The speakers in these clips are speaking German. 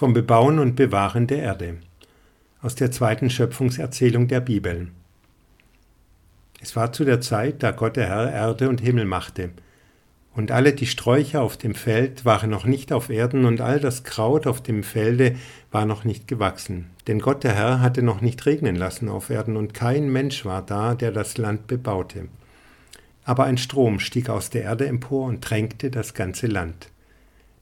vom Bebauen und Bewahren der Erde aus der zweiten Schöpfungserzählung der Bibel. Es war zu der Zeit, da Gott der Herr Erde und Himmel machte. Und alle die Sträucher auf dem Feld waren noch nicht auf Erden, und all das Kraut auf dem Felde war noch nicht gewachsen. Denn Gott der Herr hatte noch nicht regnen lassen auf Erden, und kein Mensch war da, der das Land bebaute. Aber ein Strom stieg aus der Erde empor und tränkte das ganze Land.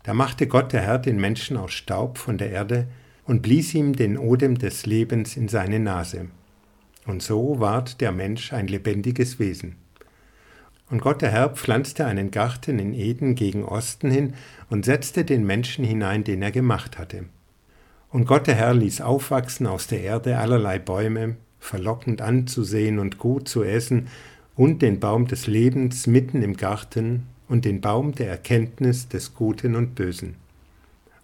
Da machte Gott der Herr den Menschen aus Staub von der Erde und blies ihm den Odem des Lebens in seine Nase. Und so ward der Mensch ein lebendiges Wesen. Und Gott der Herr pflanzte einen Garten in Eden gegen Osten hin und setzte den Menschen hinein, den er gemacht hatte. Und Gott der Herr ließ aufwachsen aus der Erde allerlei Bäume, verlockend anzusehen und gut zu essen, und den Baum des Lebens mitten im Garten und den Baum der Erkenntnis des Guten und Bösen.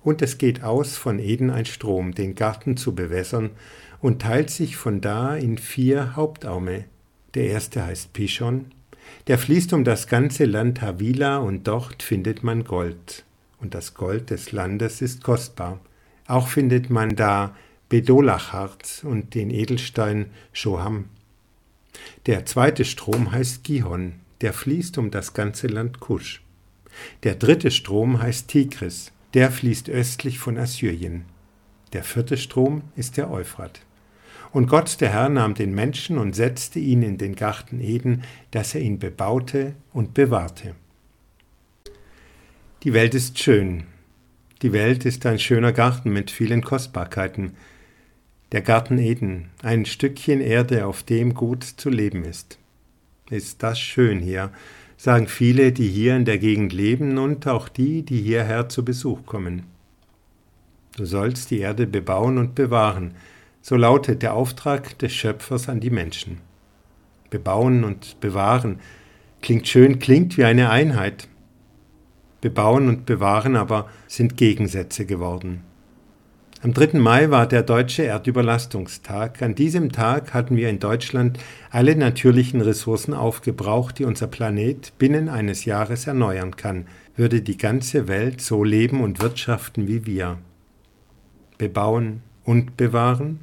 Und es geht aus von Eden ein Strom, den Garten zu bewässern, und teilt sich von da in vier Hauptaume. Der erste heißt Pishon, der fließt um das ganze Land Havila, und dort findet man Gold. Und das Gold des Landes ist kostbar. Auch findet man da Bedolachharz und den Edelstein Shoham. Der zweite Strom heißt Gihon, der fließt um das ganze Land Kusch. Der dritte Strom heißt Tigris, der fließt östlich von Assyrien. Der vierte Strom ist der Euphrat. Und Gott der Herr nahm den Menschen und setzte ihn in den Garten Eden, dass er ihn bebaute und bewahrte. Die Welt ist schön. Die Welt ist ein schöner Garten mit vielen Kostbarkeiten. Der Garten Eden, ein Stückchen Erde, auf dem gut zu leben ist. Ist das schön hier, sagen viele, die hier in der Gegend leben und auch die, die hierher zu Besuch kommen. Du sollst die Erde bebauen und bewahren, so lautet der Auftrag des Schöpfers an die Menschen. Bebauen und bewahren klingt schön, klingt wie eine Einheit. Bebauen und bewahren aber sind Gegensätze geworden. Am 3. Mai war der deutsche Erdüberlastungstag. An diesem Tag hatten wir in Deutschland alle natürlichen Ressourcen aufgebraucht, die unser Planet binnen eines Jahres erneuern kann, würde die ganze Welt so leben und wirtschaften wie wir. Bebauen und bewahren?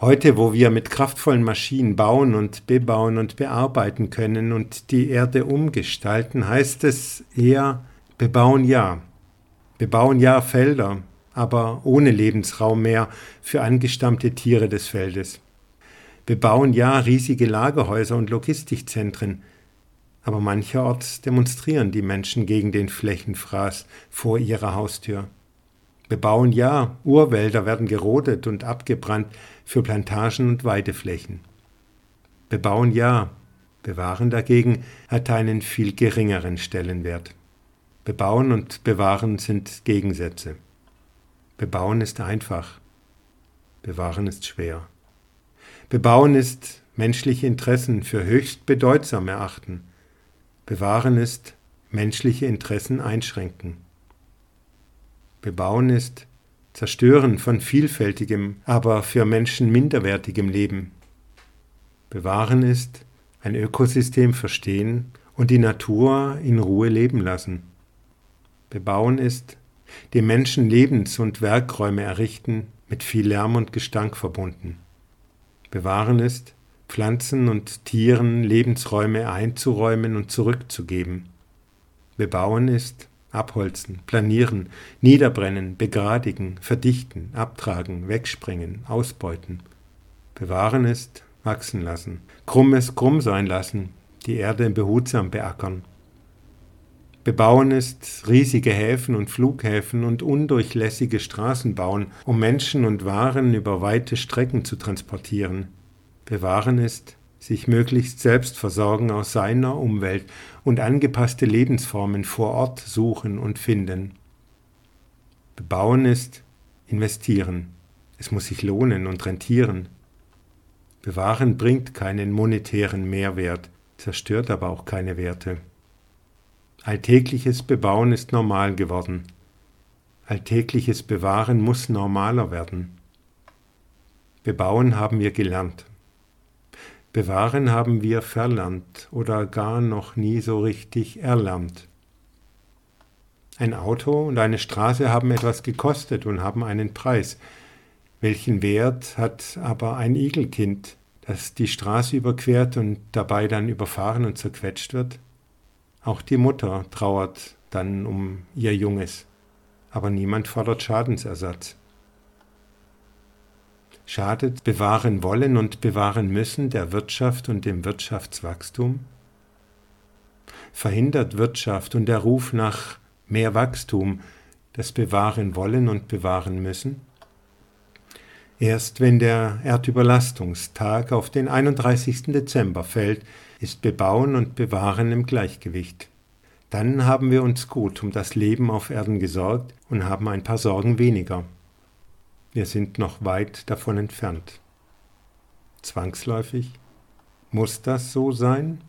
Heute, wo wir mit kraftvollen Maschinen bauen und bebauen und bearbeiten können und die Erde umgestalten, heißt es eher bebauen ja. Bebauen ja Felder, aber ohne Lebensraum mehr für angestammte Tiere des Feldes. Wir bauen ja riesige Lagerhäuser und Logistikzentren, aber mancherorts demonstrieren die Menschen gegen den Flächenfraß vor ihrer Haustür. Wir bauen ja, Urwälder werden gerodet und abgebrannt für Plantagen und Weideflächen. Wir bauen ja, bewahren dagegen hat einen viel geringeren Stellenwert. Bebauen und bewahren sind Gegensätze. Bebauen ist einfach, bewahren ist schwer. Bebauen ist menschliche Interessen für höchst bedeutsam erachten. Bewahren ist menschliche Interessen einschränken. Bebauen ist Zerstören von vielfältigem, aber für Menschen minderwertigem Leben. Bewahren ist ein Ökosystem verstehen und die Natur in Ruhe leben lassen. Bebauen ist dem Menschen Lebens- und Werkräume errichten, mit viel Lärm und Gestank verbunden. Bewahren ist, Pflanzen und Tieren Lebensräume einzuräumen und zurückzugeben. Bebauen ist, abholzen, planieren, niederbrennen, begradigen, verdichten, abtragen, wegsprengen, ausbeuten. Bewahren ist, wachsen lassen, krummes krumm sein lassen, die Erde behutsam beackern, Bebauen ist riesige Häfen und Flughäfen und undurchlässige Straßen bauen, um Menschen und Waren über weite Strecken zu transportieren. Bewahren ist sich möglichst selbst versorgen aus seiner Umwelt und angepasste Lebensformen vor Ort suchen und finden. Bebauen ist investieren. Es muss sich lohnen und rentieren. Bewahren bringt keinen monetären Mehrwert, zerstört aber auch keine Werte. Alltägliches Bebauen ist normal geworden. Alltägliches Bewahren muss normaler werden. Bebauen haben wir gelernt. Bewahren haben wir verlernt oder gar noch nie so richtig erlernt. Ein Auto und eine Straße haben etwas gekostet und haben einen Preis. Welchen Wert hat aber ein Igelkind, das die Straße überquert und dabei dann überfahren und zerquetscht wird? Auch die Mutter trauert dann um ihr Junges, aber niemand fordert Schadensersatz. Schadet bewahren wollen und bewahren müssen der Wirtschaft und dem Wirtschaftswachstum? Verhindert Wirtschaft und der Ruf nach mehr Wachstum das bewahren wollen und bewahren müssen? Erst wenn der Erdüberlastungstag auf den 31. Dezember fällt, ist Bebauen und Bewahren im Gleichgewicht. Dann haben wir uns gut um das Leben auf Erden gesorgt und haben ein paar Sorgen weniger. Wir sind noch weit davon entfernt. Zwangsläufig? Muss das so sein?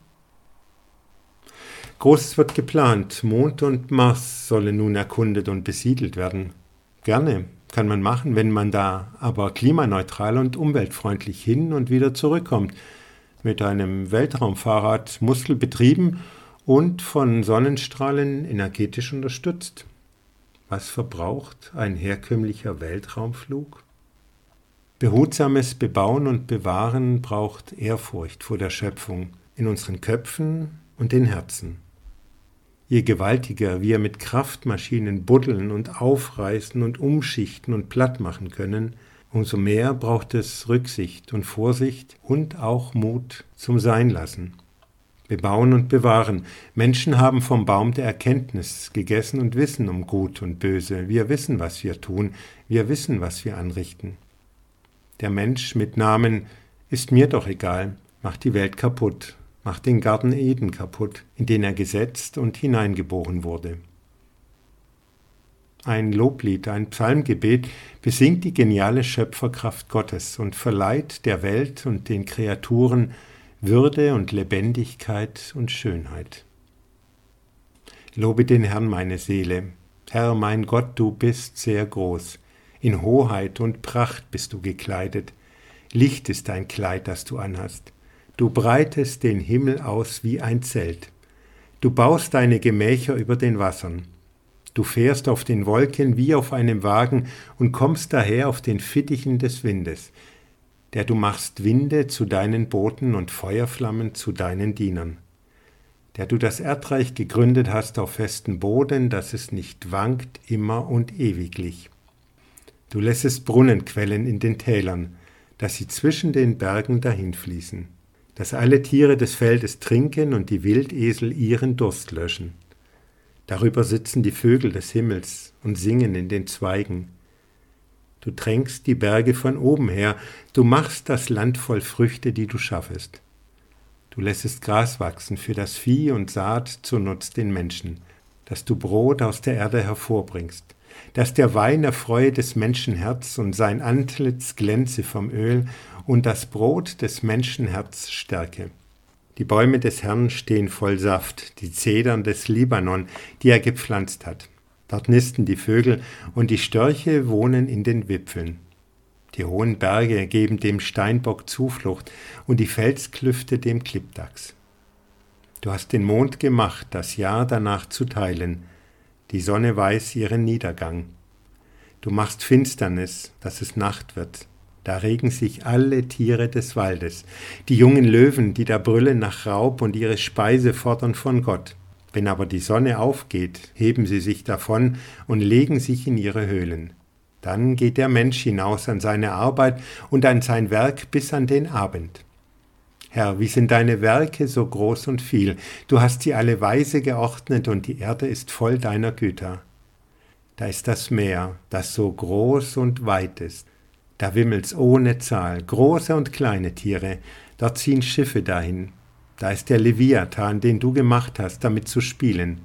Großes wird geplant. Mond und Mars sollen nun erkundet und besiedelt werden. Gerne, kann man machen, wenn man da aber klimaneutral und umweltfreundlich hin und wieder zurückkommt. Mit einem Weltraumfahrrad muskelbetrieben und von Sonnenstrahlen energetisch unterstützt. Was verbraucht ein herkömmlicher Weltraumflug? Behutsames Bebauen und Bewahren braucht Ehrfurcht vor der Schöpfung in unseren Köpfen und den Herzen. Je gewaltiger wir mit Kraftmaschinen buddeln und aufreißen und umschichten und platt machen können, umso mehr braucht es Rücksicht und Vorsicht und auch Mut zum Seinlassen. Bebauen und bewahren. Menschen haben vom Baum der Erkenntnis gegessen und wissen um Gut und Böse. Wir wissen, was wir tun. Wir wissen, was wir anrichten. Der Mensch mit Namen ist mir doch egal, macht die Welt kaputt macht den Garten Eden kaputt, in den er gesetzt und hineingeboren wurde. Ein Loblied, ein Psalmgebet besingt die geniale Schöpferkraft Gottes und verleiht der Welt und den Kreaturen Würde und Lebendigkeit und Schönheit. Lobe den Herrn, meine Seele. Herr, mein Gott, du bist sehr groß. In Hoheit und Pracht bist du gekleidet. Licht ist dein Kleid, das du anhast. Du breitest den Himmel aus wie ein Zelt. Du baust deine Gemächer über den Wassern. Du fährst auf den Wolken wie auf einem Wagen und kommst daher auf den Fittichen des Windes, der du machst Winde zu deinen Booten und Feuerflammen zu deinen Dienern, der du das Erdreich gegründet hast auf festen Boden, dass es nicht wankt immer und ewiglich. Du lässest Brunnenquellen in den Tälern, dass sie zwischen den Bergen dahinfließen dass alle Tiere des Feldes trinken und die Wildesel ihren Durst löschen. Darüber sitzen die Vögel des Himmels und singen in den Zweigen. Du tränkst die Berge von oben her, du machst das Land voll Früchte, die du schaffest. Du lässest Gras wachsen für das Vieh und Saat zu Nutz den Menschen, dass du Brot aus der Erde hervorbringst, dass der Wein erfreue des Menschen Herz und sein Antlitz glänze vom Öl und das Brot des Menschenherz stärke. Die Bäume des Herrn stehen voll Saft, die Zedern des Libanon, die er gepflanzt hat. Dort nisten die Vögel und die Störche wohnen in den Wipfeln. Die hohen Berge geben dem Steinbock Zuflucht und die Felsklüfte dem Klippdachs. Du hast den Mond gemacht, das Jahr danach zu teilen. Die Sonne weiß ihren Niedergang. Du machst Finsternis, dass es Nacht wird. Da regen sich alle Tiere des Waldes, die jungen Löwen, die da brüllen nach Raub und ihre Speise fordern von Gott. Wenn aber die Sonne aufgeht, heben sie sich davon und legen sich in ihre Höhlen. Dann geht der Mensch hinaus an seine Arbeit und an sein Werk bis an den Abend. Herr, wie sind deine Werke so groß und viel, du hast sie alle weise geordnet und die Erde ist voll deiner Güter. Da ist das Meer, das so groß und weit ist, da wimmelt's ohne Zahl, große und kleine Tiere, dort ziehen Schiffe dahin. Da ist der Leviathan, den du gemacht hast, damit zu spielen.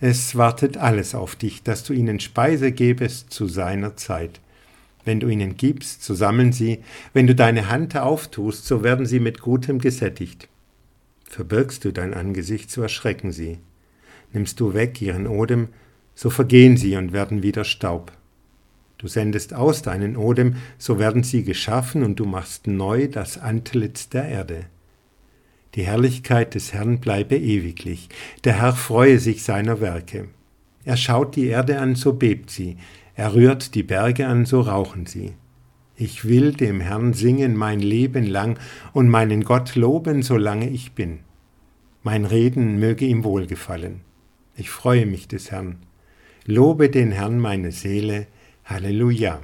Es wartet alles auf dich, dass du ihnen Speise gebest zu seiner Zeit. Wenn du ihnen gibst, so sammeln sie, wenn du deine Hand auftust, so werden sie mit Gutem gesättigt. Verbirgst du dein Angesicht, so erschrecken sie. Nimmst du weg ihren Odem, so vergehen sie und werden wieder Staub. Du sendest aus deinen Odem, so werden sie geschaffen, und du machst neu das Antlitz der Erde. Die Herrlichkeit des Herrn bleibe ewiglich, der Herr freue sich seiner Werke. Er schaut die Erde an, so bebt sie. Er rührt die Berge an, so rauchen sie. Ich will dem Herrn singen mein Leben lang und meinen Gott loben, solange ich bin. Mein Reden möge ihm wohlgefallen. Ich freue mich des Herrn. Lobe den Herrn meine Seele. Halleluja.